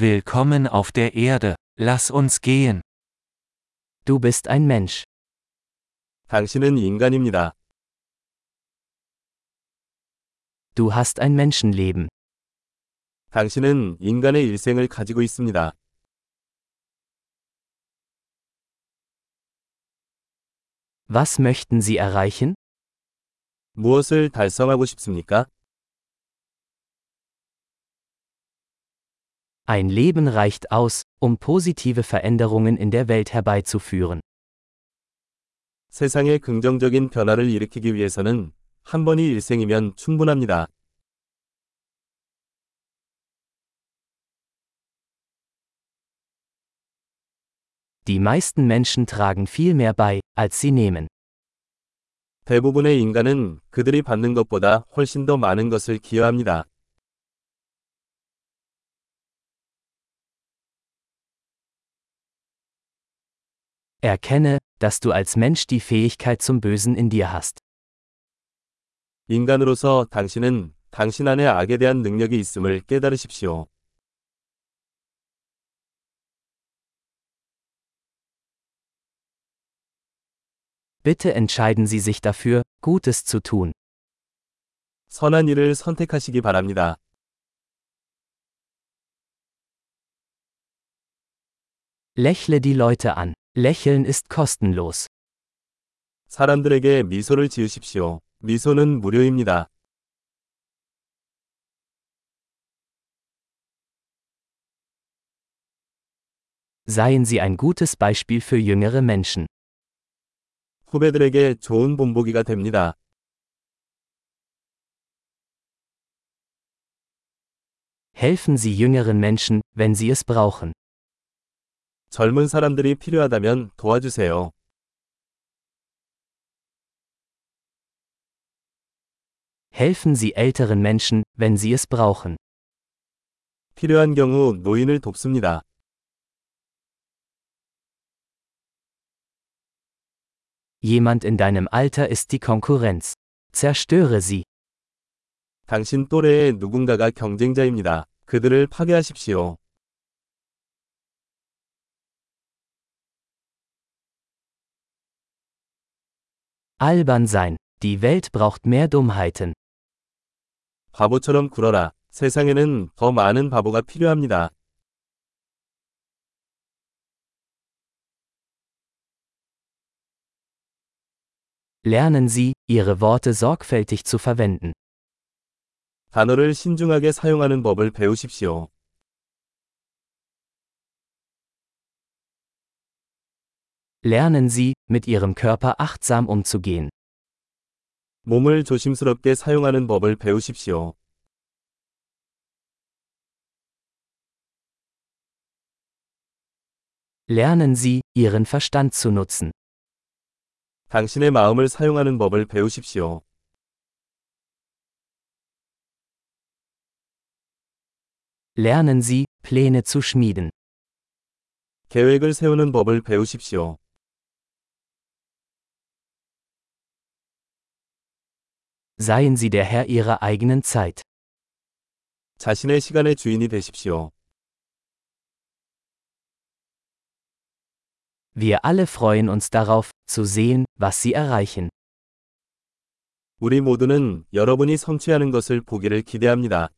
Willkommen auf der Erde, lass uns gehen. Du bist ein Mensch. 당신은 인간입니다. Du hast ein Menschenleben. 당신은 인간의 일생을 가지고 있습니다. Was möchten Sie erreichen? 무엇을 달성하고 싶습니까? Ein Leben reicht aus, um positive Veränderungen in der Welt herbeizuführen. 세상에 긍정적인 변화를 일으키기 위해서는 한 번이 일생이면 충분합니다. Die meisten Menschen tragen viel mehr bei, als sie nehmen. 대부분의 인간은 그들이 받는 것보다 훨씬 더 많은 것을 기여합니다. Erkenne, dass du als Mensch die Fähigkeit zum Bösen in dir hast. 인간으로서 당신은 당신 안에 악에 대한 능력이 있음을 깨달으십시오. Bitte entscheiden Sie sich dafür, Gutes zu tun. 선한 일을 선택하시기 바랍니다. Lächle die Leute an. Lächeln ist kostenlos. 사람들에게 미소를 지으십시오. 미소는 무료입니다. Seien Sie ein gutes Beispiel für jüngere Menschen. 후배들에게 좋은 본보기가 됩니다. Helfen Sie jüngeren Menschen, wenn sie es brauchen. 젊은 사람들이 필요하다면 도와주세요. Helfen Sie älteren Menschen, wenn sie es brauchen. 필요한 경우 노인을 돕습니다. Jemand in deinem Alter ist die Konkurrenz. Zerstöre sie. 당신 또래의 누군가가 경쟁자입니다. 그들을 파괴하십시오. Albern sein. Die Welt braucht mehr Dummheiten. 바보처럼 굴어라. 세상에는 더 많은 바보가 필요합니다. Lernen Sie, Ihre Worte sorgfältig zu verwenden. 단어를 신중하게 사용하는 법을 배우십시오. Lernen Sie, mit Ihrem Körper achtsam umzugehen. 몸을 조심스럽게 사용하는 법을 배우십시오. Lernen Sie, Ihren Verstand zu nutzen. 당신의 마음을 사용하는 법을 배우십시오. Lernen Sie, Pläne zu schmieden. 계획을 세우는 법을 배우십시오. Seien Sie der Herr Ihrer eigenen Zeit. 자신의 시간의 주인이 되십시오. Wir alle freuen uns darauf, zu sehen, was Sie erreichen. 우리 모두는 여러분이 성취하는 것을 보기를 기대합니다.